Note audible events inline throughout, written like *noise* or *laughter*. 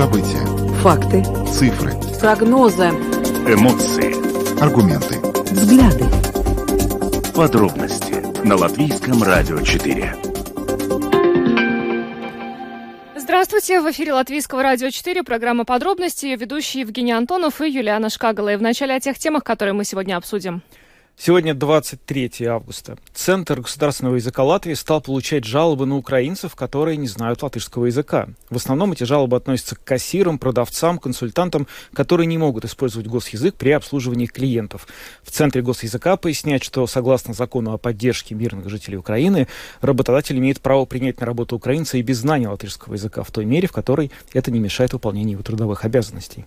События. Факты. Цифры. Прогнозы. Эмоции. Аргументы. Взгляды. Подробности на Латвийском радио 4. Здравствуйте! В эфире Латвийского радио 4, программа «Подробности», ее ведущие Евгений Антонов и Юлиана Шкагала. И в начале о тех темах, которые мы сегодня обсудим. Сегодня 23 августа. Центр государственного языка Латвии стал получать жалобы на украинцев, которые не знают латышского языка. В основном эти жалобы относятся к кассирам, продавцам, консультантам, которые не могут использовать госязык при обслуживании клиентов. В Центре госязыка поясняют, что согласно закону о поддержке мирных жителей Украины, работодатель имеет право принять на работу украинца и без знания латышского языка в той мере, в которой это не мешает выполнению его трудовых обязанностей.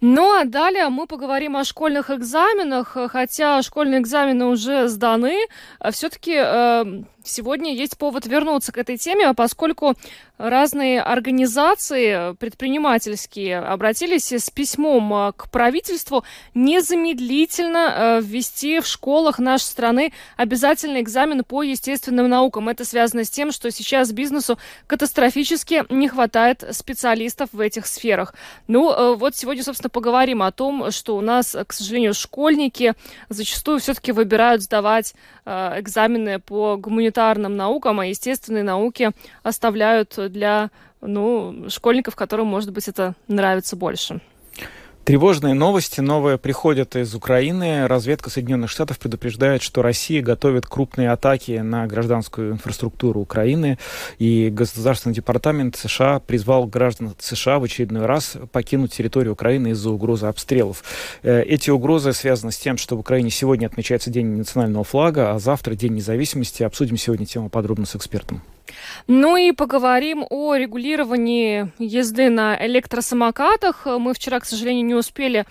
Ну а далее мы поговорим о школьных экзаменах, хотя школьные экзамены уже сданы, а все-таки э, Сегодня есть повод вернуться к этой теме, поскольку разные организации предпринимательские обратились с письмом э, к правительству незамедлительно э, ввести в школах нашей страны обязательный экзамен по естественным наукам. Это связано с тем, что сейчас бизнесу катастрофически не хватает специалистов в этих сферах. Ну, э, вот сегодня, собственно, поговорим о том, что у нас, к сожалению, школьники зачастую все-таки выбирают сдавать экзамены по гуманитарным гуманитарным наукам, а естественные науки оставляют для ну, школьников, которым, может быть, это нравится больше. Тревожные новости новые приходят из Украины. Разведка Соединенных Штатов предупреждает, что Россия готовит крупные атаки на гражданскую инфраструктуру Украины. И Государственный департамент США призвал граждан США в очередной раз покинуть территорию Украины из-за угрозы обстрелов. Э, эти угрозы связаны с тем, что в Украине сегодня отмечается День национального флага, а завтра День независимости. Обсудим сегодня тему подробно с экспертом. Ну и поговорим о регулировании езды на электросамокатах. Мы вчера, к сожалению, не успели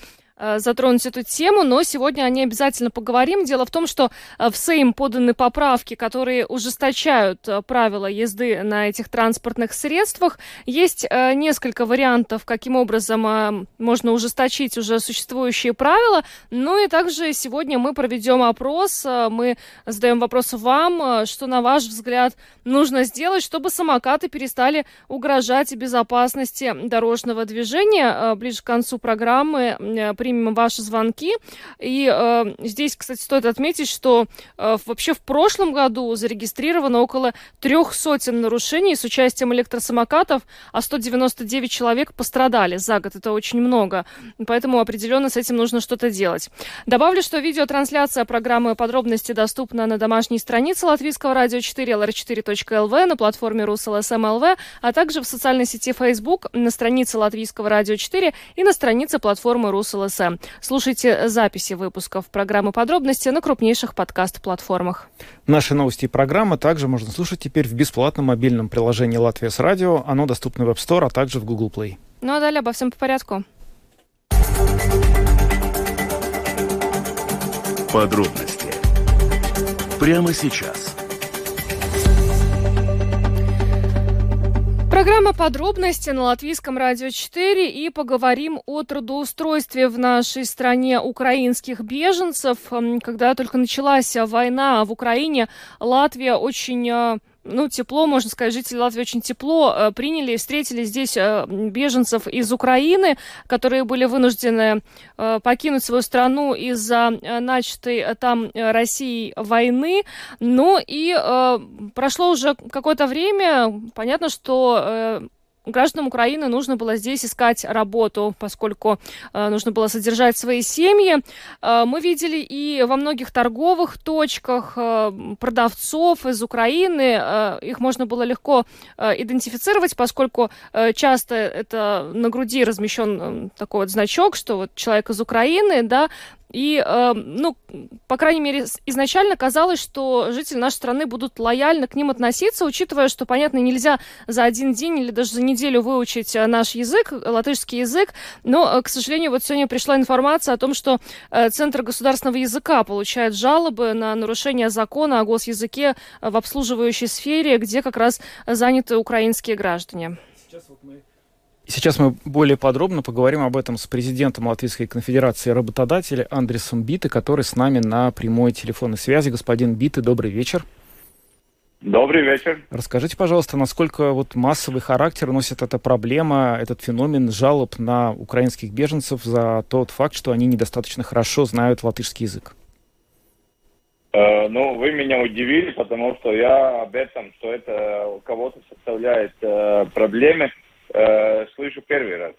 затронуть эту тему, но сегодня о ней обязательно поговорим. Дело в том, что э, в Сейм поданы поправки, которые ужесточают э, правила езды на этих транспортных средствах. Есть несколько вариантов, каким образом можно ужесточить уже существующие правила. Ну и также сегодня мы проведем опрос, мы задаем вопрос вам, что, на ваш взгляд, нужно сделать, чтобы самокаты перестали угрожать безопасности дорожного движения. Ближе к концу программы при примем ваши звонки. И э, здесь, кстати, стоит отметить, что э, вообще в прошлом году зарегистрировано около трех сотен нарушений с участием электросамокатов, а 199 человек пострадали за год. Это очень много. Поэтому определенно с этим нужно что-то делать. Добавлю, что видеотрансляция программы подробности доступна на домашней странице Латвийского радио 4 lr4.lv, на платформе RusLSM.lv, а также в социальной сети Facebook, на странице Латвийского радио 4 и на странице платформы RusLSM ТСМ. Слушайте записи выпусков программы «Подробности» на крупнейших подкаст-платформах. Наши новости и программы также можно слушать теперь в бесплатном мобильном приложении «Латвия с радио». Оно доступно в App Store, а также в Google Play. Ну а далее обо всем по порядку. Подробности прямо сейчас. Программа «Подробности» на Латвийском радио 4 и поговорим о трудоустройстве в нашей стране украинских беженцев. Когда только началась война в Украине, Латвия очень а, ну, тепло, можно сказать, жители Латвии очень тепло э, приняли и встретили здесь э, беженцев из Украины, которые были вынуждены э, покинуть свою страну из-за начатой там Россией войны. Ну и прошло уже какое-то время, понятно, что гражданам Украины нужно было здесь искать работу, поскольку э, нужно было содержать свои семьи. Э, мы видели и во многих торговых точках э, продавцов из Украины. Э, их можно было легко э, идентифицировать, поскольку э, часто это на груди размещен э, такой вот значок, что вот человек из Украины, да, и, э, ну, по крайней мере, изначально казалось, что жители нашей страны будут лояльно к ним относиться, учитывая, что, понятно, нельзя за один день или даже за неделю выучить э, наш язык, латышский язык. Но, э, к сожалению, вот сегодня пришла информация о том, что э, Центр государственного языка получает жалобы на нарушение закона о госязыке в обслуживающей сфере, где как раз заняты украинские граждане. Сейчас вот мы Сейчас мы более подробно поговорим об этом с президентом Латвийской конфедерации работодателей Андресом Биты, который с нами на прямой телефонной связи. Господин Биты, добрый вечер. Добрый вечер. Расскажите, пожалуйста, насколько вот массовый характер носит эта проблема, этот феномен жалоб на украинских беженцев за тот факт, что они недостаточно хорошо знают латышский язык? Э, ну, вы меня удивили, потому что я об этом, что это у кого-то составляет э, проблемы, э, слышу первый раз.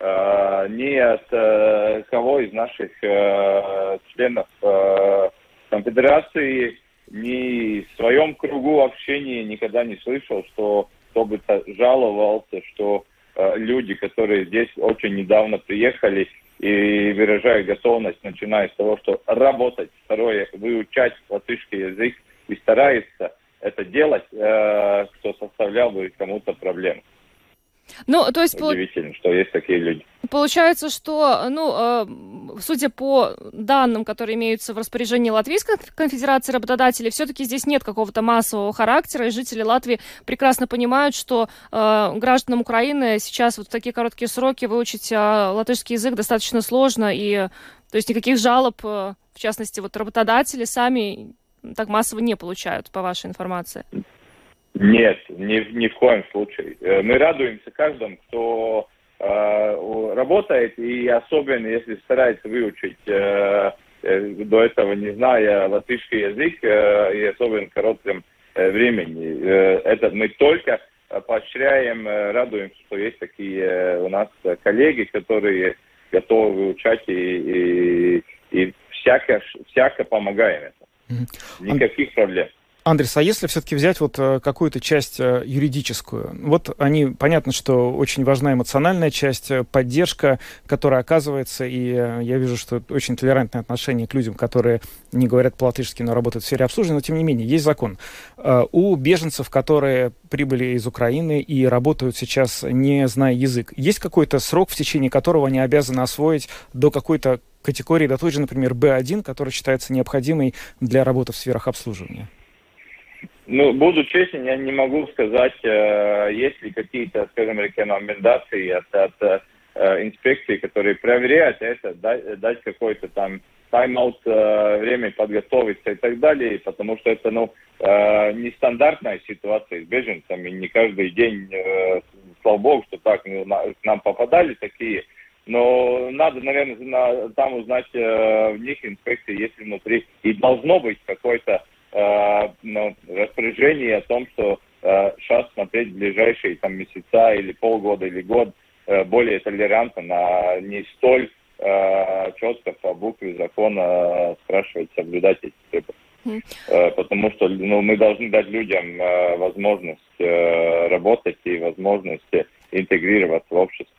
Э, не от э, кого из наших э, членов э, конфедерации ни в своем кругу общения никогда не слышал, что кто бы жаловался, что э, люди, которые здесь очень недавно приехали и выражают готовность, начиная с того, что работать, второе, выучать латышский язык и старается это делать, э, что составлял бы кому-то проблему. Ну, то есть... Удивительно, что есть такие люди. Получается, что, ну, э, судя по данным, которые имеются в распоряжении Латвийской конфедерации работодателей, все-таки здесь нет какого-то массового характера, и жители Латвии прекрасно понимают, что э, гражданам Украины сейчас вот в такие короткие сроки выучить э, латышский язык достаточно сложно, и то есть никаких жалоб, э, в частности, вот работодатели сами так массово не получают, по вашей информации. Нет, ни, ни в коем случае. Э, мы радуемся каждому, кто э, работает, и особенно если старается выучить э, э, до этого, не зная латышский язык, э, и особенно в коротком э, времени. Это мы только поощряем, радуемся, что есть такие у нас коллеги, которые готовы выучать и, и, и всяко, всяко помогаем это. Никаких проблем. Андрес, а если все-таки взять вот э, какую-то часть э, юридическую? Вот они, понятно, что очень важна эмоциональная часть, э, поддержка, которая оказывается, и я вижу, что очень толерантное отношение к людям, которые не говорят по-латышски, но работают в сфере обслуживания, но тем не менее, есть закон. У беженцев, которые прибыли из Украины и работают сейчас, не зная язык, есть какой-то срок, в течение которого они обязаны освоить до какой-то категории, до той же, например, B1, которая считается необходимой для работы в сферах обслуживания? Ну, буду честен, я не могу сказать, э, есть ли какие-то, скажем, рекомендации от, от э, инспекции, которые проверяют это, дать, дать какой-то там тайм-аут, э, время подготовиться и так далее, потому что это, ну, э, нестандартная ситуация с беженцами, не каждый день, э, слава богу, что так ну, к нам попадали такие, но надо, наверное, на, там узнать в них инспекции, если внутри, и должно быть какой-то ну, распоряжение о том, что э, сейчас смотреть в ближайшие там, месяца или полгода или год э, более толерантно, на не столь э, четко по букве закона э, спрашивать, соблюдать эти требования. Mm. Э, потому что ну, мы должны дать людям э, возможность э, работать и возможность интегрироваться в общество.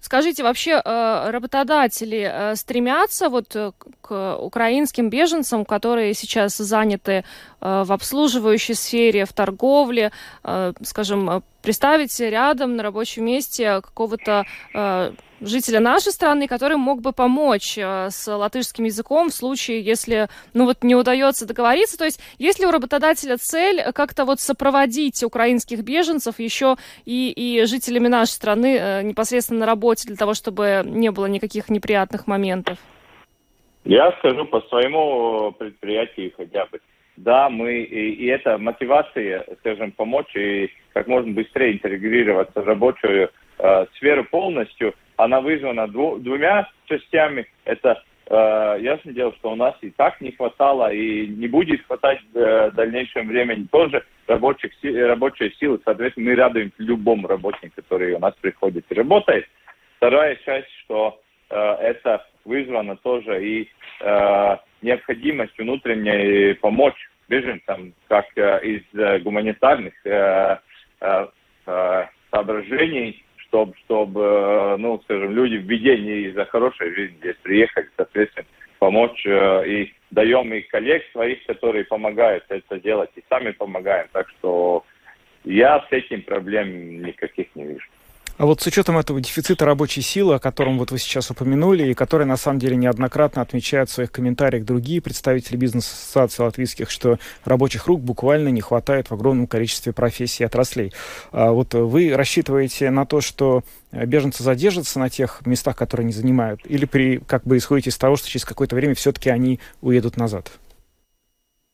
Скажите, вообще э, работодатели э, стремятся вот э, к украинским беженцам, которые сейчас заняты в обслуживающей сфере, в торговле, скажем, представить рядом на рабочем месте какого-то жителя нашей страны, который мог бы помочь э, с латышским языком в случае, если, ну вот, не удается договориться. То есть, если у работодателя цель как-то вот сопроводить украинских беженцев еще и, и жителями нашей страны э, непосредственно на работе для того, чтобы не было никаких неприятных моментов? Я скажу по своему предприятию хотя бы. Да, мы, и, и это мотивация, скажем, помочь и как можно быстрее интегрироваться в рабочую э, сферу полностью – она вызвана дву, двумя частями. Это э, ясно дело, что у нас и так не хватало, и не будет хватать э, в дальнейшем времени тоже рабочих, рабочей силы. Соответственно, мы радуемся любому работнику, который у нас приходит и работает. Вторая часть, что э, это вызвано тоже и э, необходимость внутренней помочь беженцам, как э, из э, гуманитарных э, э, э соображений, чтобы, чтобы, э, ну, скажем, люди в беде не из-за хорошей жизни здесь приехали, соответственно, помочь. Э, и даем и коллег своих, которые помогают это делать, и сами помогаем. Так что я с этим проблем никаких не вижу. А вот с учетом этого дефицита рабочей силы, о котором вот вы сейчас упомянули, и который на самом деле неоднократно отмечают в своих комментариях другие представители бизнес-ассоциаций латвийских, что рабочих рук буквально не хватает в огромном количестве профессий и отраслей. А вот вы рассчитываете на то, что беженцы задержатся на тех местах, которые они занимают, или при, как бы исходите из того, что через какое-то время все-таки они уедут назад?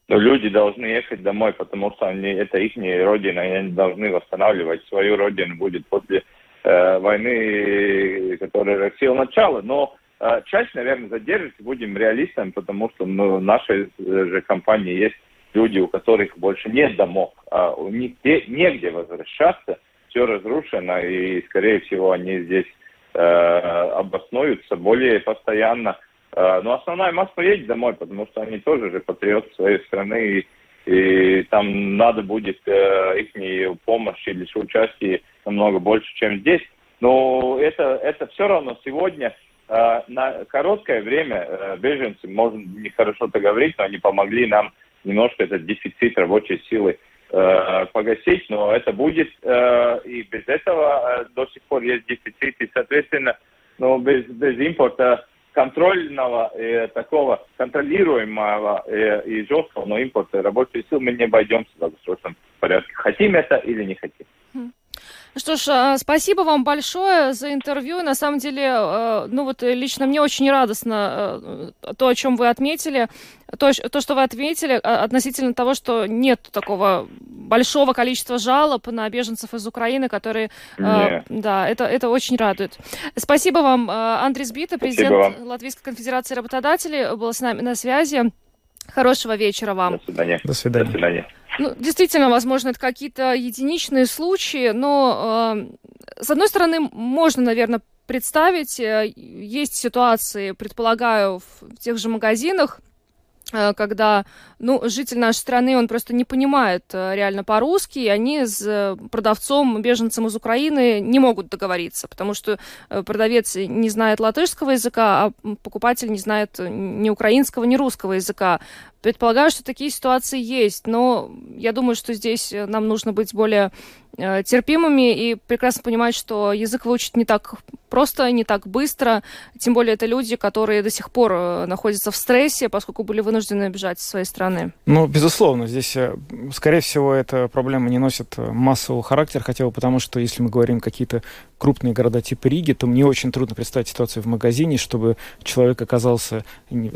но люди должны ехать домой, потому что они, это их родина, и они должны восстанавливать свою родину будет после войны, которая Россия начала. Но э, часть, наверное, задержится, будем реалистами, потому что ну, в нашей же компании есть люди, у которых больше нет домов, а у них де, негде возвращаться, все разрушено, и, скорее всего, они здесь э, обоснуются более постоянно. Э, но основная масса едет домой, потому что они тоже же патриоты своей страны, и, и там надо будет э, их помощь или участие намного больше, чем здесь. Но это, это все равно сегодня э, на короткое время э, беженцы, можно нехорошо-то говорить, но они помогли нам немножко этот дефицит рабочей силы э, погасить, но это будет э, и без этого э, до сих пор есть дефицит, и, соответственно, ну, без, без импорта контрольного, э, такого контролируемого э, и жесткого, но импорта рабочей силы мы не обойдемся в долгосрочном порядке. Хотим это или не хотим. Что ж, а, спасибо вам большое за интервью. На самом деле, э, ну вот лично мне очень радостно э, то, о чем вы отметили, то, то, что вы отметили а, относительно того, что нет такого большого количества жалоб на беженцев из Украины, которые... Нет. Да, это, это очень радует. Спасибо вам, Андрей Сбита, президент Латвийской конфедерации работодателей, был с нами на связи. Хорошего вечера вам. До свидания. До свидания. До свидания. Ну, действительно, возможно, это какие-то единичные случаи, но, э, с одной стороны, можно, наверное, представить, э, есть ситуации, предполагаю, в тех же магазинах, Э, когда, ну, житель нашей страны, он просто не понимает э, реально по-русски, и они с продавцом, беженцем из Украины не могут договориться, потому что продавец не знает латышского языка, а покупатель не знает ни украинского, ни русского языка. Предполагаю, что такие ситуации есть, но я думаю, что здесь нам нужно быть более Э, терпимыми и прекрасно понимать, что язык выучить не так просто, не так быстро. Тем более это люди, которые до сих пор э, находятся в стрессе, поскольку были вынуждены бежать из своей страны. Ну, безусловно, здесь, э, скорее всего, эта проблема не носит массового характера, хотя бы потому, что если мы говорим какие-то крупные города типа Риги, то мне очень трудно представить ситуацию в магазине, чтобы человек оказался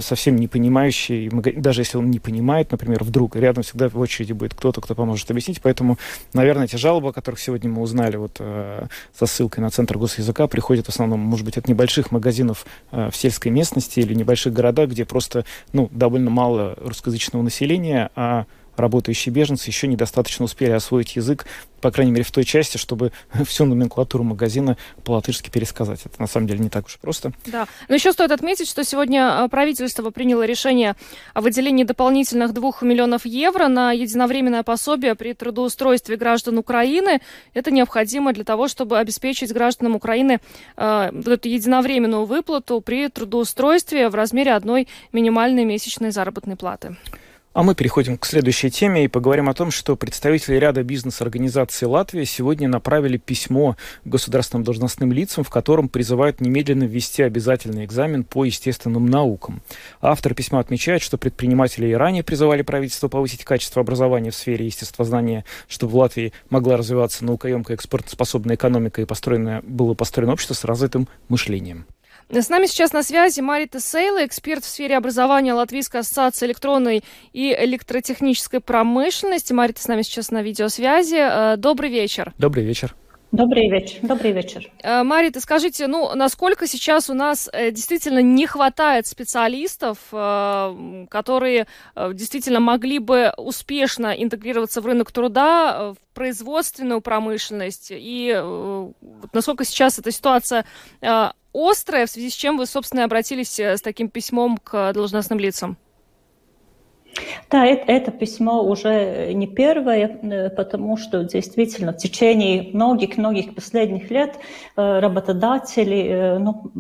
совсем не понимающий, даже если он не понимает, например, вдруг рядом всегда в очереди будет кто-то, кто поможет объяснить. Поэтому, наверное, эти жалобы, о которых сегодня мы узнали вот э, со ссылкой на Центр госязыка, приходят в основном, может быть, от небольших магазинов э, в сельской местности или небольших городах, где просто ну, довольно мало русскоязычного населения, а работающие беженцы еще недостаточно успели освоить язык, по крайней мере, в той части, чтобы *laughs* всю номенклатуру магазина по-латышски пересказать. Это на самом деле не так уж просто. Да. Но еще стоит отметить, что сегодня а, правительство приняло решение о выделении дополнительных 2 миллионов евро на единовременное пособие при трудоустройстве граждан Украины. Это необходимо для того, чтобы обеспечить гражданам Украины э, эту единовременную выплату при трудоустройстве в размере одной минимальной месячной заработной платы. А мы переходим к следующей теме и поговорим о том, что представители ряда бизнес-организаций Латвии сегодня направили письмо государственным должностным лицам, в котором призывают немедленно ввести обязательный экзамен по естественным наукам. Автор письма отмечает, что предприниматели и ранее призывали правительство повысить качество образования в сфере естествознания, чтобы в Латвии могла развиваться наукоемкая экспортоспособная экономика и построено, было построено общество с развитым мышлением. С нами сейчас на связи Марита Сейла, эксперт в сфере образования Латвийской ассоциации электронной и электротехнической промышленности. Марита с нами сейчас на видеосвязи. Э, добрый вечер. Добрый вечер. Добрый вечер. Добрый вечер. Э, Марита, скажите, ну, насколько сейчас у нас э, действительно не хватает специалистов, которые действительно могли бы успешно интегрироваться в рынок труда, в производственную промышленность, и насколько сейчас эта ситуация острое, в связи с чем вы, собственно, обратились э, с таким письмом к должностным лицам? Да, это, это письмо уже не первое, э, потому что действительно в течение многих-многих последних лет э, работодатели ну,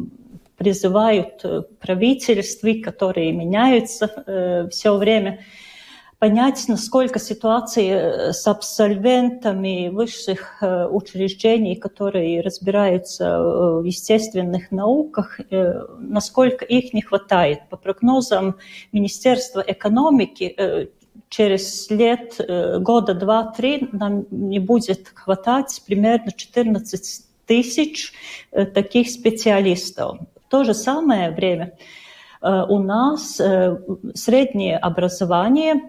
призывают правительства, которые меняются все время, понять, насколько ситуация э, с абсолвентами высших э, учреждений, которые разбираются э, в естественных науках, насколько их не хватает. По прогнозам Министерства экономики, через лет, года два-три нам не будет хватать примерно 14 тысяч таких специалистов. В то же самое время у нас среднее образование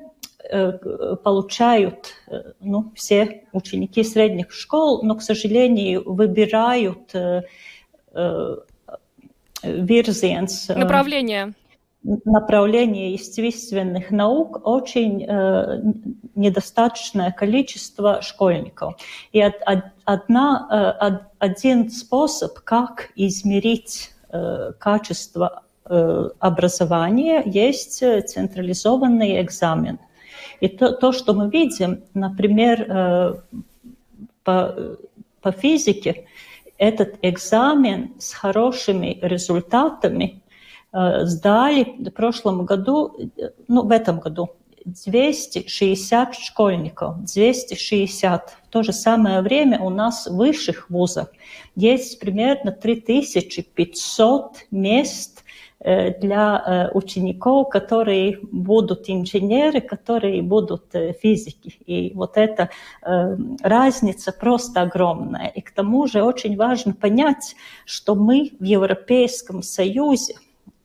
получают ну, все ученики средних школ, но, к сожалению, выбирают virziens. Направление. Направление естественных наук очень э, недостаточное количество школьников. И од, од, одна, э, один способ, как измерить э, качество э, образования, есть централизованный экзамен. И то, то что мы видим, например, э, по, по физике, этот экзамен с хорошими результатами э, сдали в прошлом году, ну, в этом году 260 школьников, 260. В то же самое время у нас в высших вузах есть примерно 3500 мест Э, для э, учеников, которые будут инженеры, которые будут э, физики. И вот эта разница просто огромная. И к тому же очень важно понять, что мы в Европейском Союзе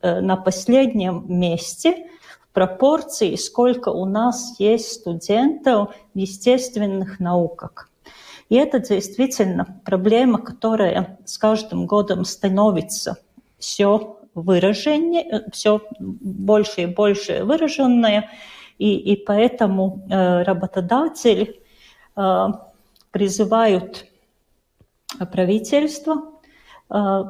на последнем месте в пропорции, сколько у нас есть студентов в естественных науках. И это действительно проблема, которая с каждым годом становится все выражение, э, все больше и больше выраженное, и, и поэтому э, работодатели э, призывают правительство э,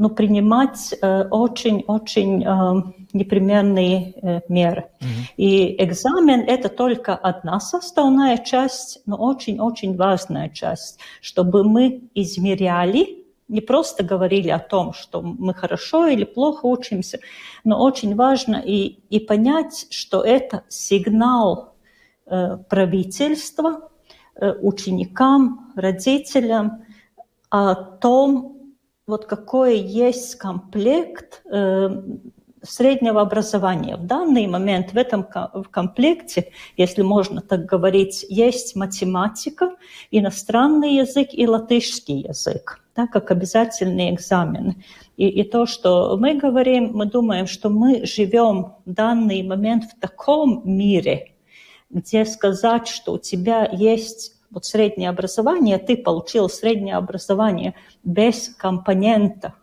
ну, принимать очень-очень э, э, непременные э, меры. Mm-hmm. И экзамен – это только одна составная часть, но очень-очень важная часть, чтобы мы измеряли не просто говорили о том, что мы хорошо или плохо учимся, но очень важно и, и понять, что это сигнал э, правительства э, ученикам, родителям о том, вот какой есть комплект э, среднего образования. В данный момент в этом комплекте, если можно так говорить, есть математика, иностранный язык и латышский язык, да, как обязательные экзамены. И, и то, что мы говорим, мы думаем, что мы живем в данный момент в таком мире, где сказать, что у тебя есть вот среднее образование, ты получил среднее образование без компонента,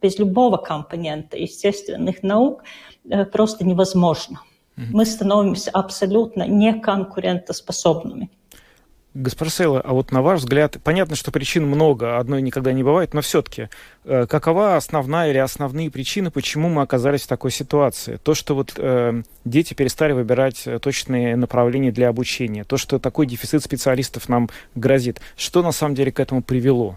без любого компонента естественных наук э, просто невозможно. Мы становимся абсолютно неконкурентоспособными. Госпожа Сейла, а вот на ваш взгляд, понятно, что причин много, одной никогда не бывает, но все-таки, э, какова основная или основные причины, почему мы оказались в такой ситуации? То, что вот э, дети перестали выбирать э, точные направления для обучения, то, что такой дефицит специалистов нам грозит, что на самом деле к этому привело?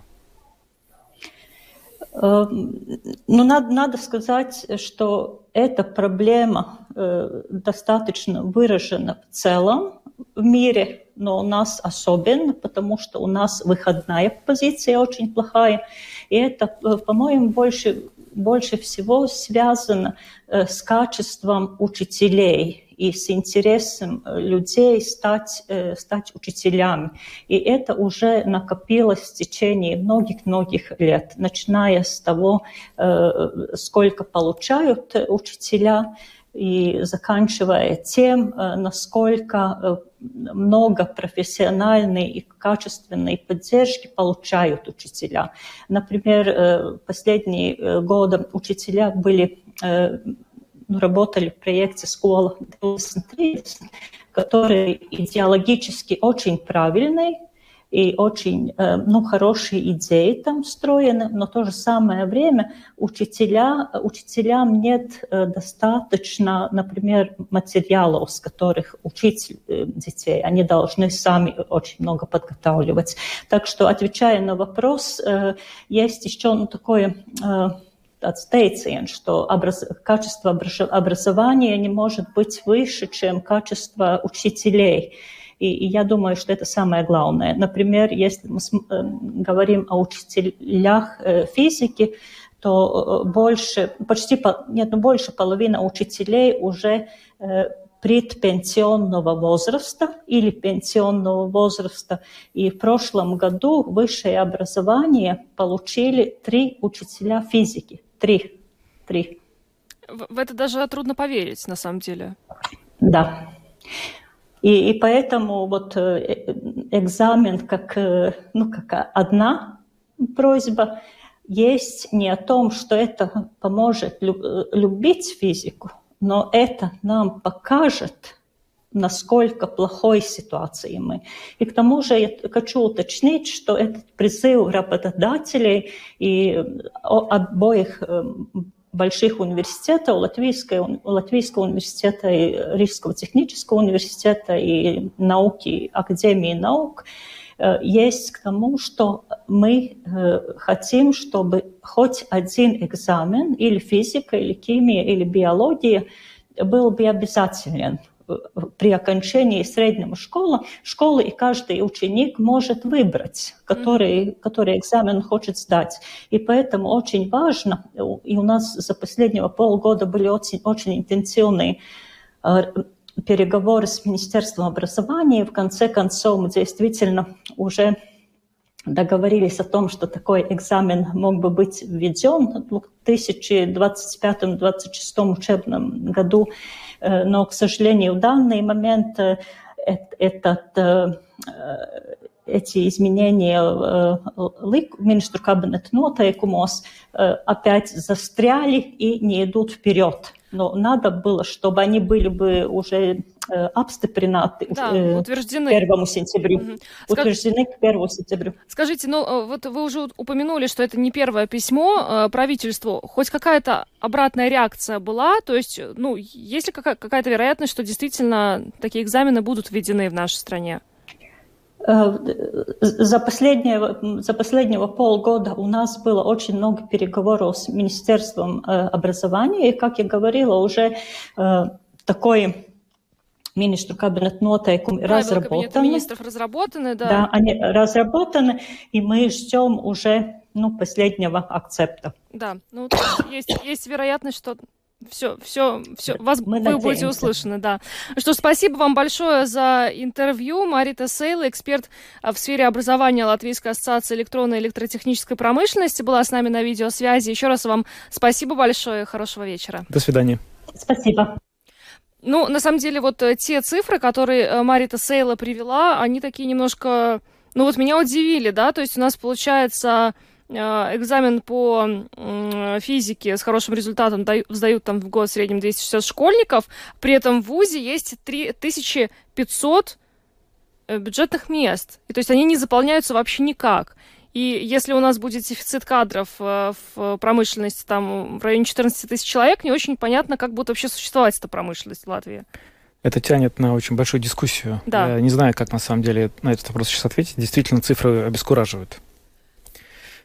Эм, ну, надо, надо сказать, что эта проблема э, достаточно выражена в целом в мире, но у нас особенно, потому что у нас выходная позиция очень плохая. И это, э, по-моему, больше, больше всего связано э, с качеством учителей и с интересом э, людей стать, э, стать учителями. И это уже накопилось в течение многих-многих лет, начиная с того, э, сколько получают учителя, и заканчивая тем, насколько много профессиональной и качественной поддержки получают учителя. Например, последние годы учителя были ну, работали в проекте «Школа 2030», который идеологически очень правильный, и очень э, ну, хорошие идеи там встроены, но в то же самое время учителя, учителям нет э, достаточно, например, материалов, с которых учить э, детей. Они должны сами очень много подготавливать. Так что, отвечая на вопрос, есть еще ну, такое tāds teiciens, что образ... качество образования не может быть выше, чем качество учителей. И, и я думаю, что это самое главное. Например, если мы э, говорим о учителях э, физики, то э, больше, почти, нет, ну больше половины учителей уже предпенсионного возраста или пенсионного возраста. И в прошлом году высшее образование получили три учителя физики. Три. Три. В это даже трудно поверить, на самом деле. Да. И, и поэтому вот экзамен как, ну, как одна просьба есть не о том, что это поможет любить физику, но это нам покажет, насколько плохой ситуации мы. И к тому же я хочу уточнить, что этот призыв работодателей и обоих больших университетов, Латвийского, Латвийского университета и Рижского технического университета и науки, Академии наук, есть к тому, что мы хотим, чтобы хоть один экзамен, или физика, или химия, или биология, был бы обязателен при окончании среднего школы, школы и каждый ученик может выбрать, который, который экзамен хочет сдать. И поэтому очень важно, и у нас за последнего полгода были очень, очень интенсивные э, переговоры с Министерством образования, и в конце концов мы действительно уже договорились о том, что такой экзамен мог бы быть введен в 2025-2026 учебном году но, к сожалению, в данный момент э, этот, э, эти изменения министру кабинета нотeikumos опять застряли и не идут вперед. Но надо было, чтобы они были бы уже Э, обстепринаты да, э, утверждены. к 1 сентябрю. Угу. Утверждены к 1 сентябрю. Скажите, ну э, вот вы уже упомянули, что это не первое письмо правительству. Хоть какая-то обратная реакция была? То есть, ну, есть ли какая-то вероятность, что действительно такие экзамены будут введены в нашей стране? За последнего, за последнего полгода у нас было очень много переговоров с Министерством образования, и, как я говорила, уже такой министру кабинет noteikumi Правила разработаны. министров разработаны, да. Да, они разработаны, и мы ждем уже ну, последнего акцепта. Да, ну есть, есть вероятность, что все, все, все, вас Мы вы надеемся. будете услышаны, да. Что спасибо вам большое за интервью. Марита Сейла, эксперт а, в сфере образования Латвийской ассоциации электронной и электротехнической промышленности, была с нами на видеосвязи. Еще раз вам спасибо большое, хорошего вечера. До свидания. Спасибо. Ну, на самом деле, вот э, те цифры, которые э, Марита Сейла привела, они такие немножко, ну вот меня удивили, да, то есть у нас получается э, экзамен по физике с хорошим результатом сдают там в год в среднем 260 школьников, при этом в ВУЗе есть 3500 бюджетных мест, и то есть они не заполняются вообще никак. И если у нас будет дефицит кадров э, в промышленности там в районе 14 тысяч человек, не очень понятно, как будет вообще существовать эта промышленность в Латвии. Это тянет на очень большую дискуссию. Да. Я не знаю, как на самом деле на этот вопрос сейчас ответить. Действительно, цифры обескураживают.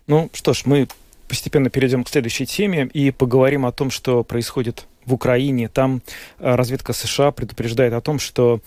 Ну что ж, мы постепенно перейдем к следующей теме и поговорим о том, что происходит в Украине. Там э, разведка США предупреждает о том, что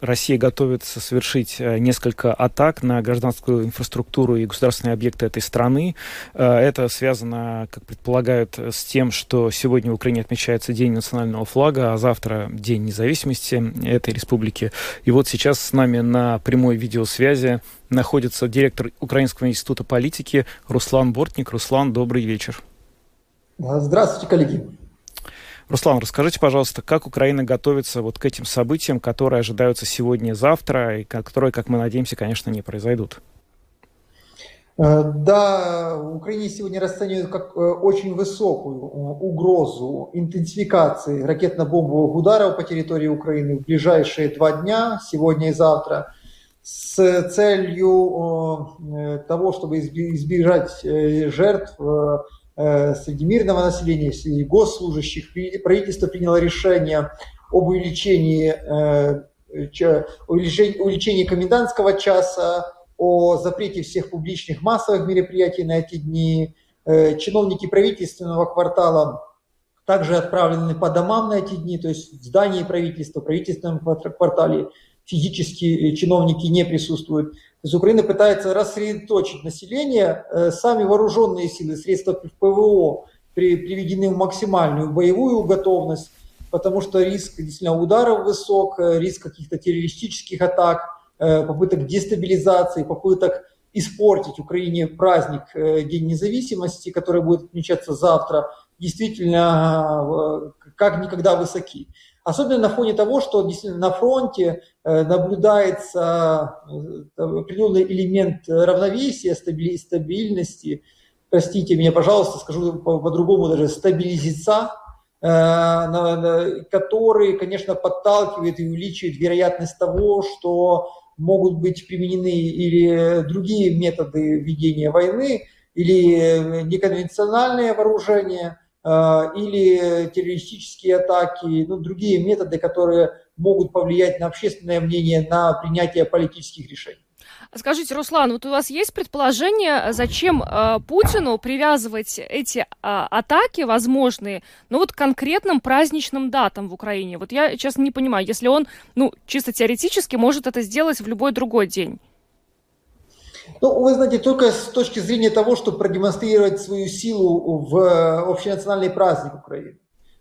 Россия готовится совершить э, несколько атак на гражданскую инфраструктуру и государственные объекты этой страны. Э, это связано, как предполагают, с тем, что сегодня в Украине отмечается День национального флага, а завтра День независимости этой республики. И вот сейчас с нами на прямой видеосвязи находится директор Украинского института политики Руслан Бортник. Руслан, добрый вечер. Здравствуйте, коллеги. Руслан, расскажите, пожалуйста, как Украина готовится вот к этим событиям, которые ожидаются сегодня и завтра, и которые, как мы надеемся, конечно, не произойдут? Э, да, Украине сегодня расценивают как э, очень высокую э, угрозу интенсификации ракетно-бомбовых ударов по территории Украины в ближайшие два дня, сегодня и завтра, с целью того, чтобы избежать жертв среди мирного населения, среди госслужащих. Правительство приняло решение об увеличении, э, увеличении комендантского часа, о запрете всех публичных массовых мероприятий на эти дни. Э, чиновники правительственного квартала также отправлены по домам на эти дни, то есть в здании правительства, в правительственном квартале физически чиновники не присутствуют. То есть Украина пытается рассредоточить население, э, сами вооруженные силы, средства ПВО при, приведены в максимальную боевую готовность, потому что риск действительно ударов высок, э, риск каких-то террористических атак, э, попыток дестабилизации, попыток испортить Украине праздник День независимости, который будет отмечаться завтра, действительно как никогда высоки. Особенно на фоне того, что действительно на фронте наблюдается определенный элемент равновесия, стабильности, простите меня, пожалуйста, скажу по-другому даже, стабилизица, который, конечно, подталкивает и увеличивает вероятность того, что могут быть применены или другие методы ведения войны, или неконвенциональное вооружение, или террористические атаки, ну, другие методы, которые могут повлиять на общественное мнение, на принятие политических решений. Скажите, Руслан, вот у вас есть предположение, зачем э, Путину привязывать эти э, атаки возможные, ну вот к конкретным праздничным датам в Украине? Вот я, честно, не понимаю, если он, ну, чисто теоретически может это сделать в любой другой день. Ну, вы знаете, только с точки зрения того, чтобы продемонстрировать свою силу в общенациональный праздник Украины.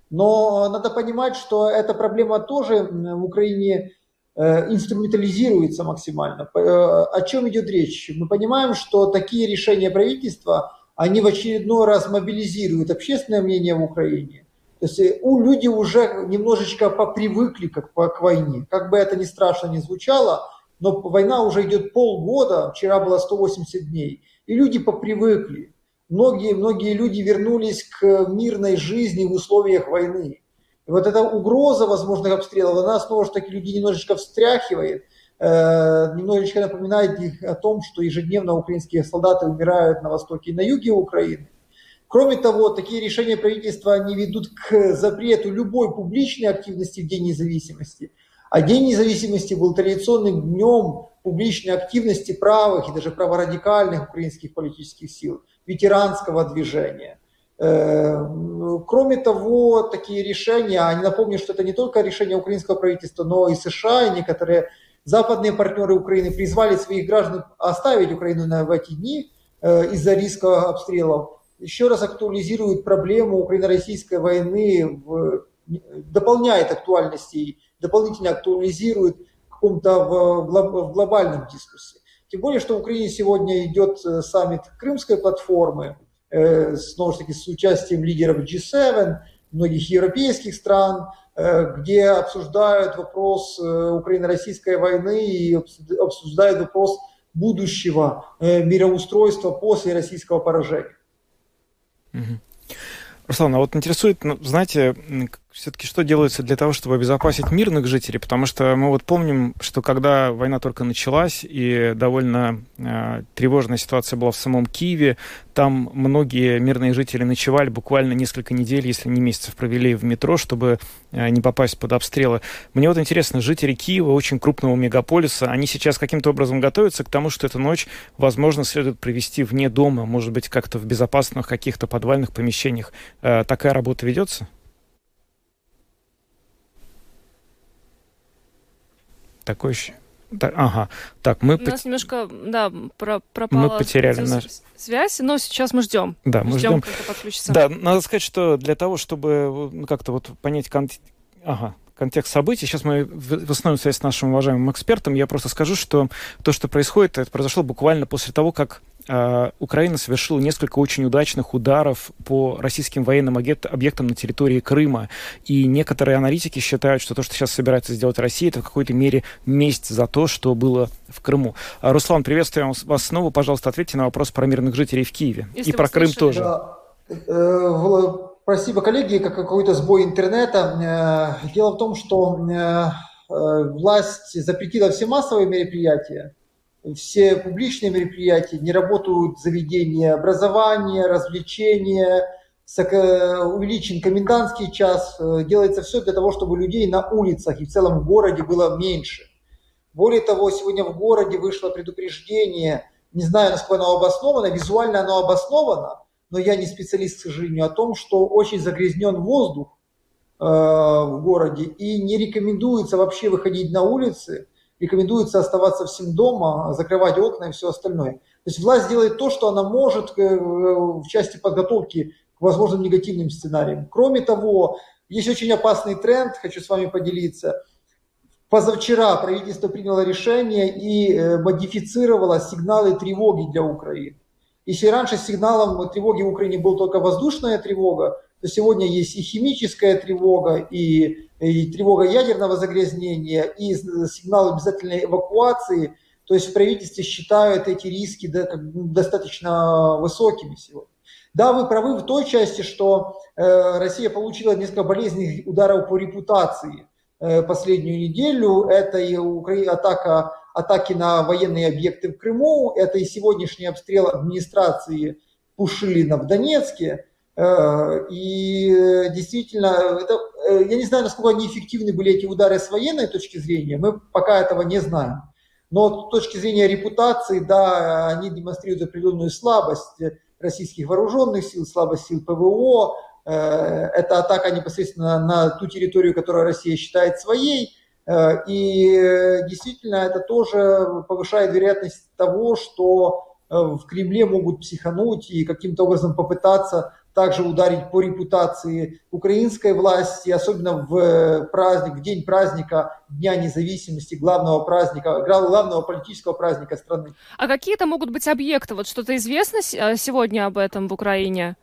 Но надо понимать, что эта проблема тоже в Украине Э, инструментализируется максимально. Э, о чем идет речь? Мы понимаем, что такие решения правительства, они в очередной раз мобилизируют общественное мнение в Украине. То есть э, у люди уже немножечко попривыкли как, к войне. Как бы это ни страшно ни звучало, но война уже идет полгода, вчера было 180 дней, и люди попривыкли. Многие, многие люди вернулись к мирной жизни в условиях войны. И вот эта угроза возможных обстрелов, она снова же таки людей немножечко встряхивает, э, немножечко напоминает их о том, что ежедневно украинские солдаты умирают на востоке и на юге Украины. Кроме того, такие решения правительства не ведут к запрету любой публичной активности в День независимости. А День независимости был традиционным днем публичной активности правых и даже праворадикальных украинских политических сил, ветеранского движения. Э, кроме того, такие решения, а не напомню, что это не только решение украинского правительства, но и США, и некоторые западные партнеры Украины призвали своих граждан оставить Украину в эти дни э, из-за риска обстрелов. Еще раз актуализирует проблему украино-российской войны, в, дополняет актуальности, дополнительно актуализирует каком-то в, в глобальном дискурсе. Тем более, что в Украине сегодня идет э, саммит Крымской платформы, Э, снова же таки с участием лидеров G7, многих европейских стран, э, где обсуждают вопрос э, Украино-российской войны и обсуждают вопрос будущего мироустройства после российского поражения. Руслан, а вот интересует, ну, знаете, все-таки что делается для того, чтобы обезопасить мирных жителей? Потому что мы вот помним, что когда война только началась и довольно э, тревожная ситуация была в самом Киеве, там многие мирные жители ночевали буквально несколько недель, если не месяцев, провели в метро, чтобы э, не попасть под обстрелы. Мне вот интересно, жители Киева, очень крупного мегаполиса, они сейчас каким-то образом готовятся к тому, что эту ночь, возможно, следует провести вне дома, может быть, как-то в безопасных каких-то подвальных помещениях. Э, такая работа ведется? Такое еще. Так, ага. Так, мы... У нас немножко, да, про пропала мы потеряли наш... связь, но сейчас мы ждем. Да, мы ждем. Когда подключится. Да, надо сказать, что для того, чтобы ну, как-то вот понять кон... ага, контекст событий, сейчас мы восстановим связь с нашим уважаемым экспертом, я просто скажу, что то, что происходит, это произошло буквально после того, как Украина совершила несколько очень удачных ударов по российским военным объектам на территории Крыма. И некоторые аналитики считают, что то, что сейчас собирается сделать Россия, это в какой-то мере месть за то, что было в Крыму. А, Руслан, приветствуем вас снова. Пожалуйста, ответьте на вопрос про мирных жителей в Киеве. Если и про Крым тоже. Да. Э, спасибо, коллеги, как какой-то сбой интернета. Э, дело в том, что э, власть запретила все массовые мероприятия, все публичные мероприятия, не работают заведения образования, развлечения, увеличен комендантский час, э, делается все для того, чтобы людей на улицах и в целом в городе было меньше. Более того, сегодня в городе вышло предупреждение, не знаю, насколько оно обосновано, визуально оно обосновано, но я не специалист, к сожалению, о том, что очень загрязнен воздух э, в городе и не рекомендуется вообще выходить на улицы, рекомендуется оставаться всем дома, закрывать окна и все остальное. То есть власть делает то, что она может э, в части подготовки к возможным негативным сценариям. Кроме того, есть очень опасный тренд, хочу с вами поделиться. Позавчера правительство приняло решение и э, модифицировало сигналы тревоги для Украины. Если раньше сигналом тревоги в Украине была только воздушная тревога, то сегодня есть и химическая тревога, и, и тревога ядерного загрязнения, и сигнал обязательной эвакуации. То есть в правительстве считают эти риски достаточно высокими сегодня. Да, вы правы в той части, что э, Россия получила несколько болезненных ударов по репутации э, последнюю неделю. Это и атака, атаки на военные объекты в Крыму, это и сегодняшний обстрел администрации Пушилина в Донецке. Э, и действительно, это, э, я не знаю, насколько они эффективны были эти удары с военной точки зрения, мы пока этого не знаем. Но с точки зрения репутации, да, они демонстрируют определенную слабость российских вооруженных сил, слабость сил ПВО. Э, это атака непосредственно на ту территорию, которую Россия считает своей. Э, и действительно это тоже повышает вероятность того, что э, в Кремле могут психануть и каким-то образом попытаться также ударить по репутации украинской власти, особенно в праздник, в день праздника Дня независимости, главного праздника, главного политического праздника страны. А какие это могут быть объекты? Вот что-то известно э, сегодня об этом в Украине?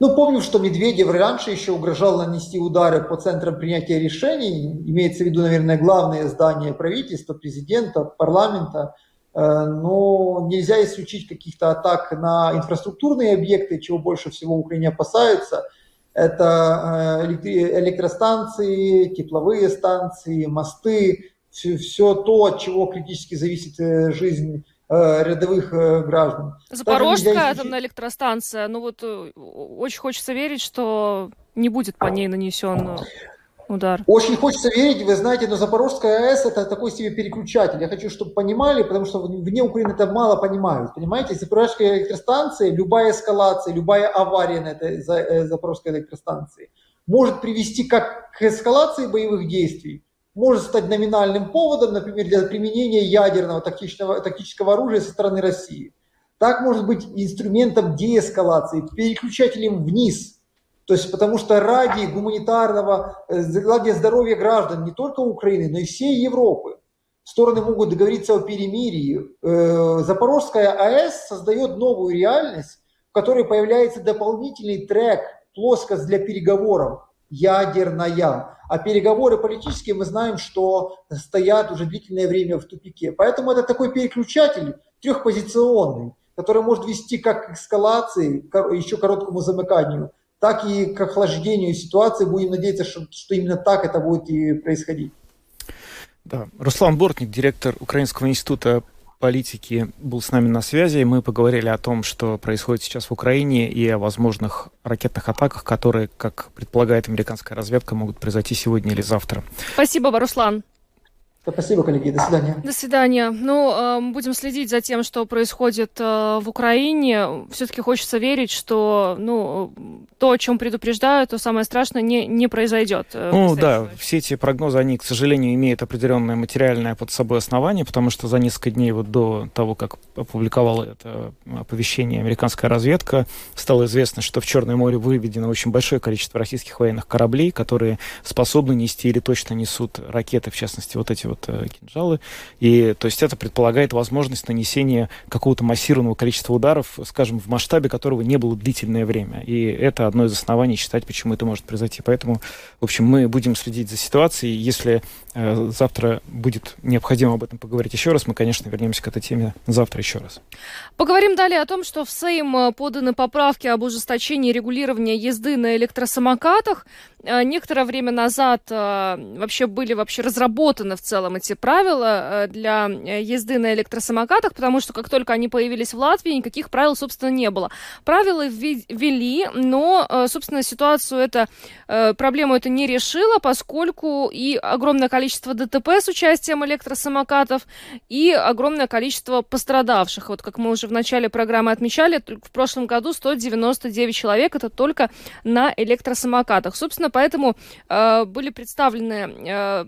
Ну, помню, что Медведев раньше еще угрожал нанести удары по центрам принятия решений, имеется в виду, наверное, главные здания правительства, президента, парламента. Э, но нельзя исключить каких-то атак на инфраструктурные объекты, чего больше всего в Украине опасаются. Это э, электростанции, тепловые станции, мосты, все, все то, от чего критически зависит э, жизнь рядовых граждан. Запорожская атомная электростанция, ну вот очень хочется верить, что не будет по ней нанесен удар. Очень хочется верить, вы знаете, но Запорожская АЭС это такой себе переключатель. Я хочу, чтобы понимали, потому что вне Украины это мало понимают. Понимаете, Запорожская электростанция, любая эскалация, любая авария на этой э, Запорожской электростанции может привести как к эскалации боевых действий, может стать номинальным поводом, например, для применения ядерного тактического, тактического оружия со стороны России. Так может быть инструментом деэскалации, переключателем вниз – то есть потому что ради гуманитарного, э, ради здоровья граждан не только Украины, но и всей Европы стороны могут договориться о перемирии. Э, Запорожская АЭС создает новую реальность, в которой появляется дополнительный трек, плоскость для переговоров, ядерная. А переговоры политические мы знаем, что стоят уже длительное время в тупике. Поэтому это такой переключатель трехпозиционный, который может вести как к эскалации, еще короткому замыканию, так и к охлаждению ситуации. Будем надеяться, что, что именно так это будет и происходить. Да. Руслан Бортник, директор Украинского института политики, был с нами на связи. Мы поговорили о том, что происходит сейчас в Украине и о возможных ракетных атаках, которые, как предполагает американская разведка, могут произойти сегодня или завтра. Спасибо, Руслан. Спасибо, коллеги. До свидания. До свидания. Ну, э, будем следить за тем, что происходит э, в Украине. Все-таки хочется верить, что ну, то, о чем предупреждают, то самое страшное не, не произойдет. Э, ну да, все эти прогнозы, они, к сожалению, имеют определенное материальное под собой основание, потому что за несколько дней вот до того, как опубликовала это оповещение американская разведка, стало известно, что в Черное море выведено очень большое количество российских военных кораблей, которые способны нести или точно несут ракеты, в частности, вот эти вот вот э, кинжалы. И то есть это предполагает возможность нанесения какого-то массированного количества ударов, скажем, в масштабе которого не было длительное время. И это одно из оснований считать, почему это может произойти. Поэтому, в общем, мы будем следить за ситуацией. Если э, завтра будет необходимо об этом поговорить еще раз, мы, конечно, вернемся к этой теме завтра еще раз. Поговорим далее о том, что в Сейм э, поданы поправки об ужесточении регулирования езды на электросамокатах. Э, некоторое время назад э, вообще были вообще разработаны в целом эти правила э, для езды на электросамокатах, потому что как только они появились в Латвии, никаких правил, собственно, не было. Правила ввели, но, собственно, ситуацию это, проблему это не решила, поскольку и огромное количество ДТП с участием электросамокатов, и огромное количество пострадавших. Вот как мы уже в начале программы отмечали, в прошлом году 199 человек, это только на электросамокатах. Собственно, поэтому э, были представлены э,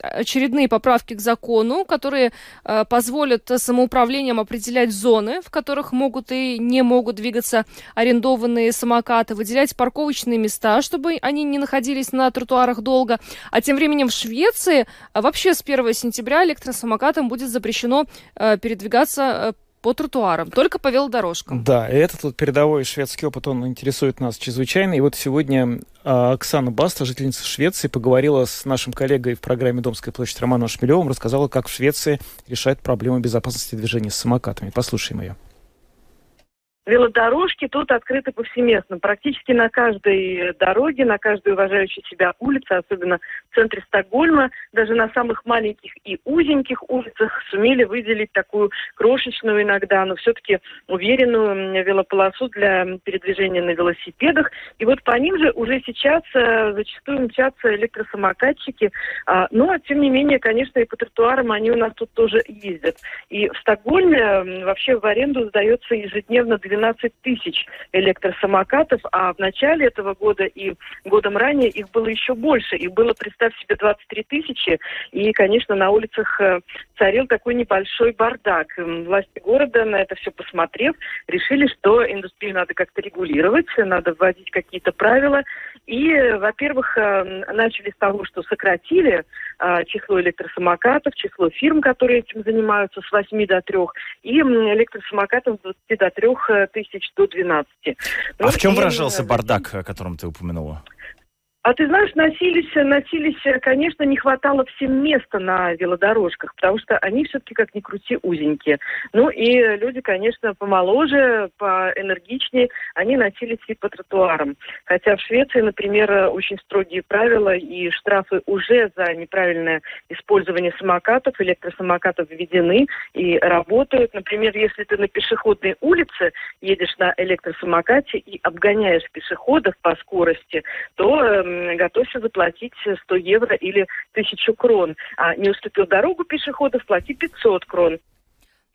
очередные поправки к закону, которые э, позволят самоуправлениям определять зоны, в которых могут и не могут двигаться арендованные самокаты, выделять парковочные места, чтобы они не находились на тротуарах долго. А тем временем в Швеции э, вообще с 1 сентября электросамокатам будет запрещено э, передвигаться э, по тротуарам, только по велодорожкам. Да, и этот вот передовой шведский опыт, он интересует нас чрезвычайно. И вот сегодня а, Оксана Баста, жительница Швеции, поговорила с нашим коллегой в программе «Домская площадь» Романом Шмелевым, рассказала, как в Швеции решают проблему безопасности движения с самокатами. Послушаем ее. Велодорожки тут открыты повсеместно. Практически на каждой дороге, на каждой уважающей себя улице, особенно в центре Стокгольма, даже на самых маленьких и узеньких улицах сумели выделить такую крошечную иногда, но все-таки уверенную велополосу для передвижения на велосипедах. И вот по ним же уже сейчас э, зачастую мчатся электросамокатчики. А, но, тем не менее, конечно, и по тротуарам они у нас тут тоже ездят. И в Стокгольме вообще в аренду сдается ежедневно 12 тысяч электросамокатов, а в начале этого года и годом ранее их было еще больше. Их было, представь себе, 23 тысячи. И, конечно, на улицах э, царил такой небольшой бардак. Власти города, на это все посмотрев, решили, что индустрию надо как-то регулировать, надо вводить какие-то правила. И, во-первых, э, начали с того, что сократили э, число электросамокатов, число фирм, которые этим занимаются, с 8 до 3, и электросамокатов с 20 до 3 тысяч до 12. Ну, а в чем выражался бардак, о котором ты упомянула? А ты знаешь, носились, носились, конечно, не хватало всем места на велодорожках, потому что они все-таки, как ни крути, узенькие. Ну и люди, конечно, помоложе, поэнергичнее, они носились и по тротуарам. Хотя в Швеции, например, очень строгие правила и штрафы уже за неправильное использование самокатов, электросамокатов введены и работают. Например, если ты на пешеходной улице едешь на электросамокате и обгоняешь пешеходов по скорости, то эм, готовься заплатить 100 евро или 1000 крон. А не уступил дорогу пешеходов, плати 500 крон.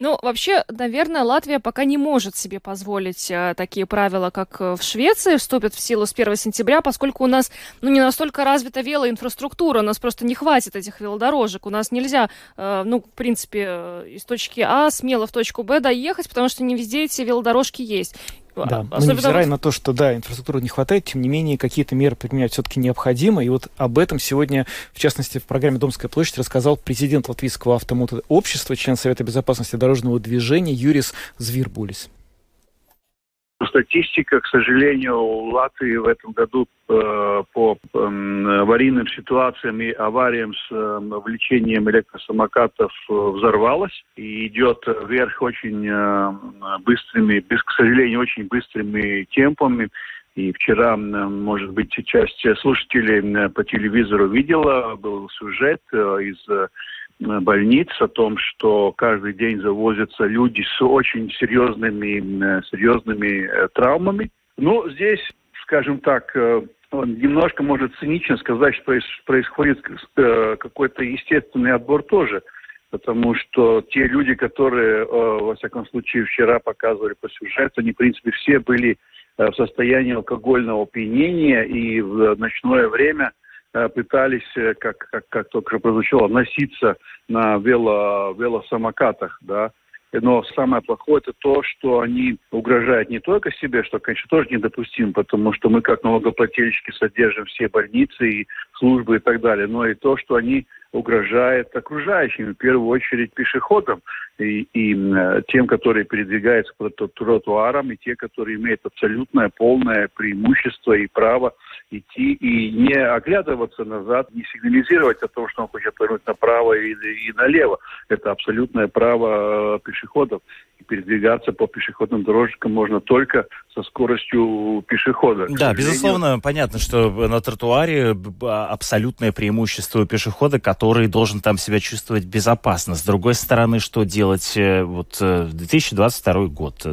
Ну, вообще, наверное, Латвия пока не может себе позволить э, такие правила, как э, в Швеции, вступят в силу с 1 сентября, поскольку у нас ну, не настолько развита велоинфраструктура, у нас просто не хватит этих велодорожек. У нас нельзя, э, ну, в принципе, э, из точки А смело в точку Б доехать, потому что не везде эти велодорожки есть. Да, но невзирая на то, что, да, инфраструктуры не хватает, тем не менее, какие-то меры применять все-таки необходимо. И вот об этом сегодня, в частности, в программе «Домская площадь» рассказал президент Латвийского автомотообщества, член Совета безопасности дорожного движения Юрис Звирбулис. Статистика, к сожалению, у Латвии в этом году э, по э, аварийным ситуациям и авариям с э, влечением электросамокатов э, взорвалась и идет вверх очень э, быстрыми, без, к сожалению, очень быстрыми темпами. И вчера, может быть, часть слушателей по телевизору видела, был сюжет из больниц о том, что каждый день завозятся люди с очень серьезными, э, серьезными э, травмами. Но здесь, скажем так, немножко может цинично сказать, что происходит какой-то естественный отбор тоже. Потому что те люди, которые, во всяком случае, вчера показывали по сюжету, они, в принципе, все были в состоянии алкогольного опьянения и в ночное время – Э, пытались, э, как, как, как только прозвучало, носиться на вело, велосамокатах, да, но самое плохое это то, что они угрожают не только себе, что, конечно, тоже недопустимо, потому что мы как налогоплательщики содержим все больницы и службы и так далее, но и то, что они угрожают окружающим, в первую очередь пешеходам и, и тем, которые передвигаются по тротуарам, и те, которые имеют абсолютное полное преимущество и право идти и не оглядываться назад, не сигнализировать о том, что он хочет повернуть направо или и налево. Это абсолютное право э, пешеходов. И передвигаться по пешеходным дорожкам можно только со скоростью пешехода. Да, безусловно, понятно, что на тротуаре абсолютное преимущество пешехода, который должен там себя чувствовать безопасно. С другой стороны, что делать? Э, вот 2022 э, год,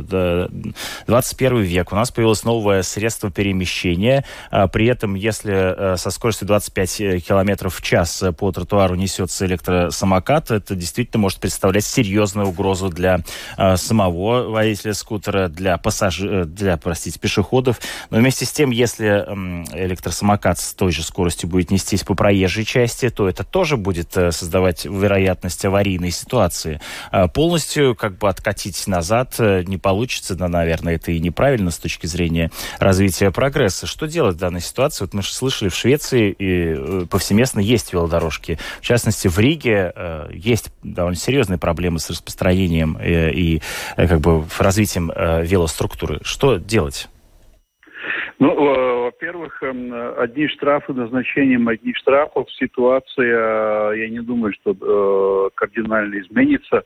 21 век, у нас появилось новое средство перемещения. А при этом, если э, со скоростью 25 километров в час по тротуару несется электросамокат, это действительно может представлять серьезную угрозу для самого водителя скутера, для пассажиров, для простите, пешеходов. Но вместе с тем, если электросамокат с той же скоростью будет будет нестись по проезжей части, то это тоже будет создавать вероятность аварийной ситуации. Полностью как бы откатить назад не получится, да, наверное, это и неправильно с точки зрения развития прогресса. Что делать в данной ситуации? Вот мы же слышали, в Швеции и повсеместно есть велодорожки. В частности, в Риге есть довольно серьезные проблемы с распространением и как бы развитием велоструктуры. Что делать? Ну, во-первых, эм, одни штрафы, назначением одних штрафов ситуация, я не думаю, что э, кардинально изменится.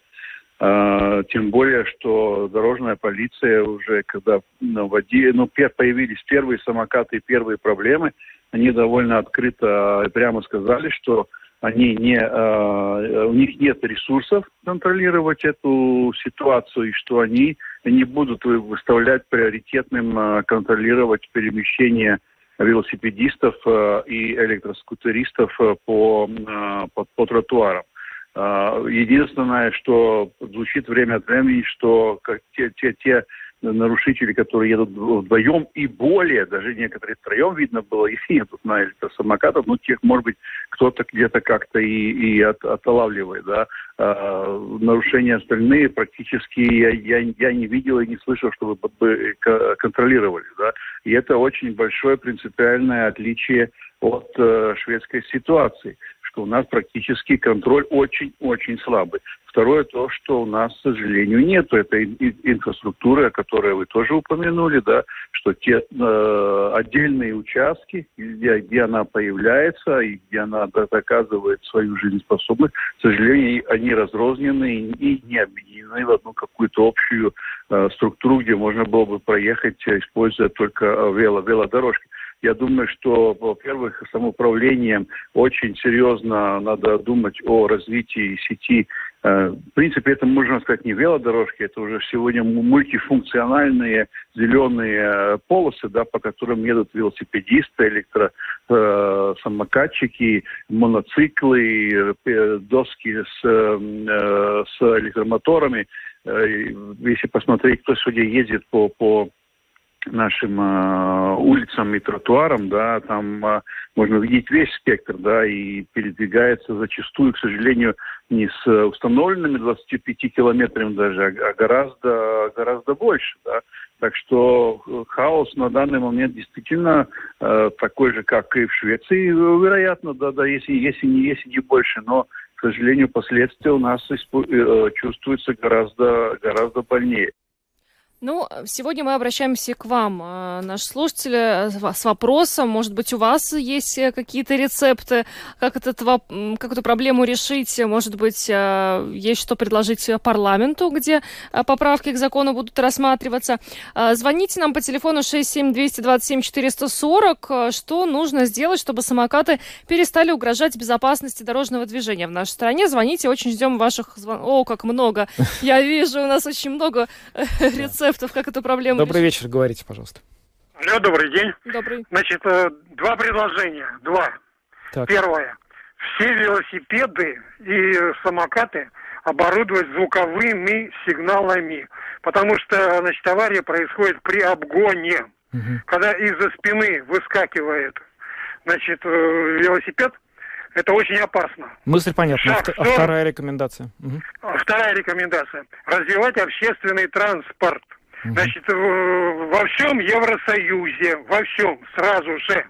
Э, тем более, что дорожная полиция уже, когда воде, ну, появились первые самокаты, первые проблемы, они довольно открыто и прямо сказали, что они не, э, у них нет ресурсов контролировать эту ситуацию, и что они не будут выставлять приоритетным э, контролировать перемещение велосипедистов э, и электроскутеристов по, по, по тротуарам. Единственное, что звучит время от времени, что те, те, те нарушители, которые едут вдвоем и более, даже некоторые втроем видно было, *laughs* и едут на электросамокатах, ну, тех, может быть, кто-то где-то как-то и, и от, отлавливает, да. А, нарушения остальные практически я, я, я не видел и не слышал, чтобы бы контролировали, да. И это очень большое принципиальное отличие от э, шведской ситуации что у нас практически контроль очень-очень слабый. Второе то, что у нас, к сожалению, нет этой инфраструктуры, о которой вы тоже упомянули, да, что те э, отдельные участки, где, где она появляется и где она доказывает свою жизнеспособность, к сожалению, они разрознены и не объединены в одну какую-то общую э, структуру, где можно было бы проехать, используя только э, вело, велодорожки. Я думаю, что, во-первых, самоуправлением очень серьезно надо думать о развитии сети. Э, в принципе, это можно сказать не велодорожки, это уже сегодня мультифункциональные зеленые э, полосы, да, по которым едут велосипедисты, электросамокатчики, э, моноциклы, доски с, с электромоторами. Если посмотреть, кто сегодня ездит по, по нашим э, улицам и тротуарам, да, там э, можно видеть весь спектр, да, и передвигается зачастую, к сожалению, не с установленными 25 километрами даже, а, а гораздо, гораздо больше, да. Так что э, хаос на данный момент действительно э, такой же, как и в Швеции, вероятно, да, да, если, если не если не больше, но к сожалению, последствия у нас э, чувствуются гораздо, гораздо больнее. Ну, сегодня мы обращаемся к вам, э, наши слушатели, с вопросом. Может быть, у вас есть э, какие-то рецепты, как, этот, как эту проблему решить? Может быть, э, есть что предложить парламенту, где поправки к закону будут рассматриваться. Звоните нам по телефону 67227-440. Что нужно сделать, чтобы самокаты перестали угрожать безопасности дорожного движения в нашей стране? Звоните, очень ждем ваших звонков. О, как много! Я вижу, у нас очень много рецептов терапевтов, как эту проблему Добрый решить? вечер, говорите, пожалуйста. Алло, добрый день. Добрый. Значит, э, два предложения, два. Так. Первое. Все велосипеды и самокаты оборудовать звуковыми сигналами, потому что, значит, авария происходит при обгоне. Угу. Когда из-за спины выскакивает, значит, э, велосипед, это очень опасно. Мысль понятна. Шаг, а вторая рекомендация? Угу. Вторая рекомендация. Развивать общественный транспорт. Значит, во всем Евросоюзе, во всем сразу же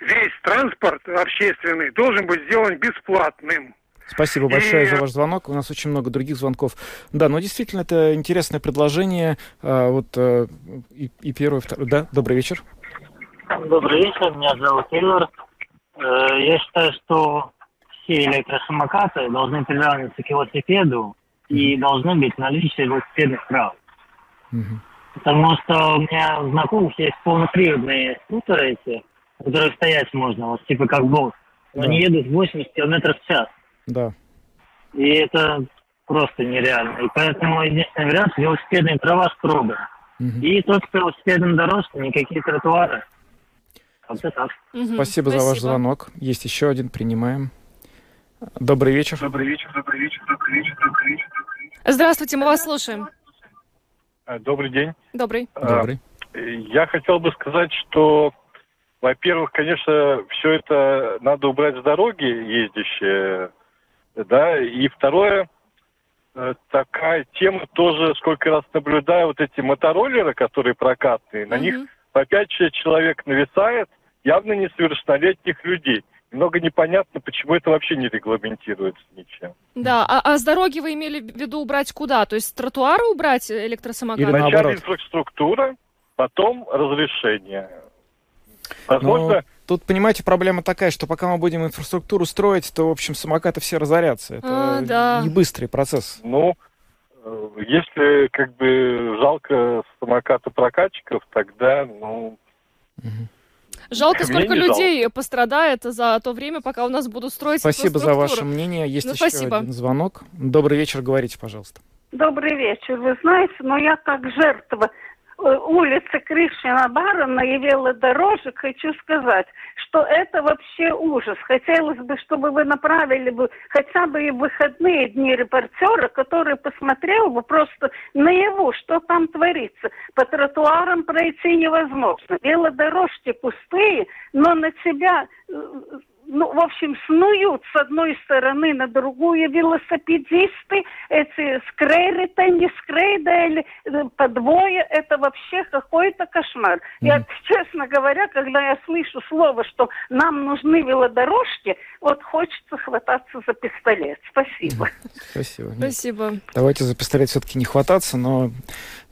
весь транспорт общественный должен быть сделан бесплатным. Спасибо большое и... за ваш звонок. У нас очень много других звонков. Да, но действительно, это интересное предложение. А, вот а, и, и первый, второй. Да, добрый вечер. Добрый вечер, меня зовут Ильнур. Э, я считаю, что все электросамокаты должны приравниваться к велосипеду и должны быть наличие велосипедных прав. Mm-hmm. Потому что у меня у знакомых есть полноприводные скутеры эти, которые стоять можно, вот типа как босс. Да. Они едут 80 км в час. Да. И это просто нереально. И поэтому единственный вариант – велосипедные права строго. Угу. И только по велосипедным дорожкам, никакие тротуары. Как-то так. Угу. Спасибо, Спасибо за ваш звонок. Есть еще один, принимаем. Добрый вечер. Добрый вечер, добрый вечер, добрый вечер, добрый вечер. Здравствуйте, мы вас слушаем. Э, добрый день. Добрый. Добрый. Я хотел бы сказать, что во-первых, конечно, все это надо убрать с дороги ездящие, да, и второе, э, такая тема тоже, сколько раз наблюдаю, вот эти мотороллеры, которые прокатные, на них по 5-6 человек нависает, явно несовершеннолетних людей. Много непонятно, почему это вообще не регламентируется ничем. Да, а, а с дороги вы имели в виду убрать куда? То есть с тротуара убрать электросамокаты? Вначале инфраструктура, потом разрешение. Возможно, Но тут, понимаете, проблема такая, что пока мы будем инфраструктуру строить, то, в общем, самокаты все разорятся. Это А, да. не быстрый процесс. Ну, э, если как бы жалко самоката прокатчиков, тогда, ну, Жалко, *laughs* Мне сколько людей пострадает за то время, пока у нас будут строить Спасибо за ваше мнение. Есть Ну, еще спасибо. один звонок. Добрый вечер, говорите, пожалуйста. Добрый вечер. Вы знаете, но я как жертва э, улицы Кришина Барона и велодорожек хочу сказать, что это вообще ужас. Хотелось бы, чтобы вы направили бы хотя бы и выходные дни репортера, который посмотрел бы просто наяву, что там творится. По тротуарам пройти невозможно. Велодорожки пустые, но на тебя э, ну, в общем, снуют с одной стороны на другую велосипедисты, эти скрейры-то не скрейдали, э, по двое, это вообще какой-то кошмар. Я, *laughs* честно говоря, когда я слышу слово, что нам нужны велодорожки, вот хочется хвататься за пистолет. Спасибо. Спасибо. Спасибо. Давайте за пистолет все-таки не хвататься, но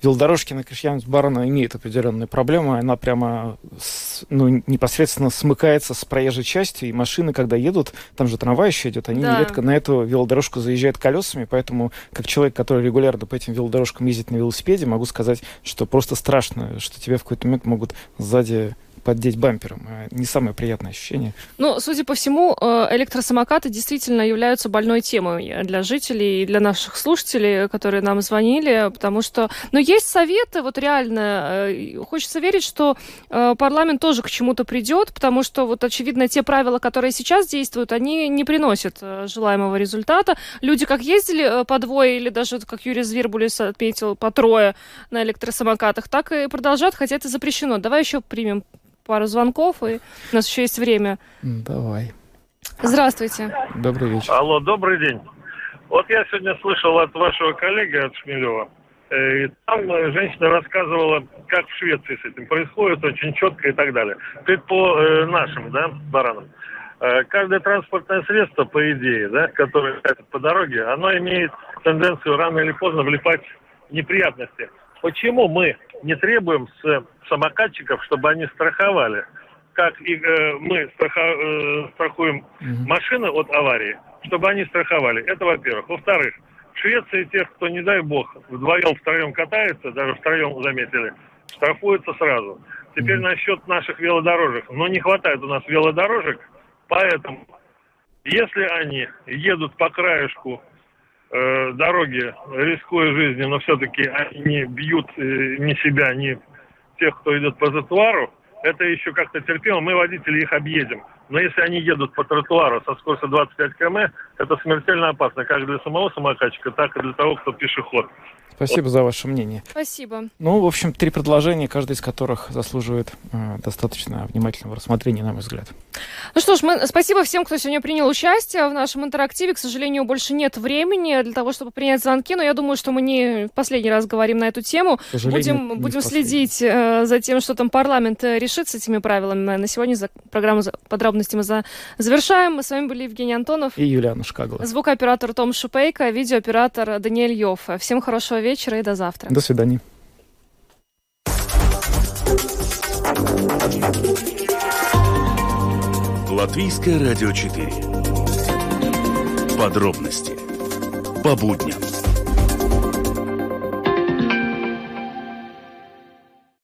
велодорожки на Кришьяновец Барона имеют определенные проблемы. Она прямо с- ну, непосредственно смыкается с проезжей частью, и машины, когда едут, там же трамвай еще идет, они Да. нередко на эту велодорожку заезжают колесами, поэтому как человек, который регулярно по этим велодорожкам ездит на велосипеде, могу сказать, что просто страшно, что тебя в какой-то момент могут сзади поддеть бампером. А Не самое приятное ощущение. Ну, судя по всему, э, электросамокаты действительно являются больной темой для жителей и для наших слушателей, которые нам звонили, потому что... Но есть советы, вот реально, э, хочется верить, что э, парламент тоже к чему-то придет, потому что вот, очевидно, те правила, которые сейчас действуют, они не приносят э, желаемого результата. Люди как ездили э, по двое, или даже, как Юрий Звербулис отметил, по трое на электросамокатах, так и продолжают, хотя это запрещено. Давай еще примем пару звонков, и у нас еще есть время. Давай. Здравствуйте. Добрый вечер. Алло, добрый день. Вот я сегодня слышал от вашего коллеги, от Шмелева, э, и там э, женщина рассказывала, как в Швеции с этим происходит, очень четко и так далее. Теперь по э, нашим, да, баранам. Э, каждое транспортное средство, по идее, да, которое по дороге, оно имеет тенденцию рано или поздно влипать в неприятности. Почему мы не требуем с самокатчиков, чтобы они страховали? Как и э, мы страха- э, страхуем машины от аварии, чтобы они страховали. Это во-первых. Во-вторых, в Швеции тех, кто, не дай бог, вдвоем, втроем катается, даже втроем заметили, штрафуются сразу. Теперь насчет наших велодорожек. Но не хватает у нас велодорожек, поэтому если они едут по краешку э, дороги, рискуя жизнью, но все-таки они не бьют э, ни себя, ни тех, кто идет по тротуару, это еще как-то терпимо, мы, водители, их объедем. Но если они едут по тротуару со скоростью 25 км, это смертельно опасно, как для самого самокатчика, так и для того, кто пешеход. Спасибо за ваше мнение. Спасибо. Ну, в общем, три предложения, каждое из которых заслуживает э, достаточно внимательного рассмотрения, на мой взгляд. Ну что ж, мы, спасибо всем, кто сегодня принял участие в нашем интерактиве. К сожалению, больше нет времени для того, чтобы принять звонки, но я думаю, что мы не в последний раз говорим на эту тему. сожалению, Будем, будем следить э, за тем, что там парламент решит с этими правилами. На сегодня за, программу за, подробности мы за, завершаем. Мы с вами были Евгений Антонов. И Юлиана Шкагла. Звукооператор Том Шупейко, видеооператор Даниэль Йов. Всем хорошего вечера и до завтра. До свидания. Латвийское радио 4. Подробности по будням.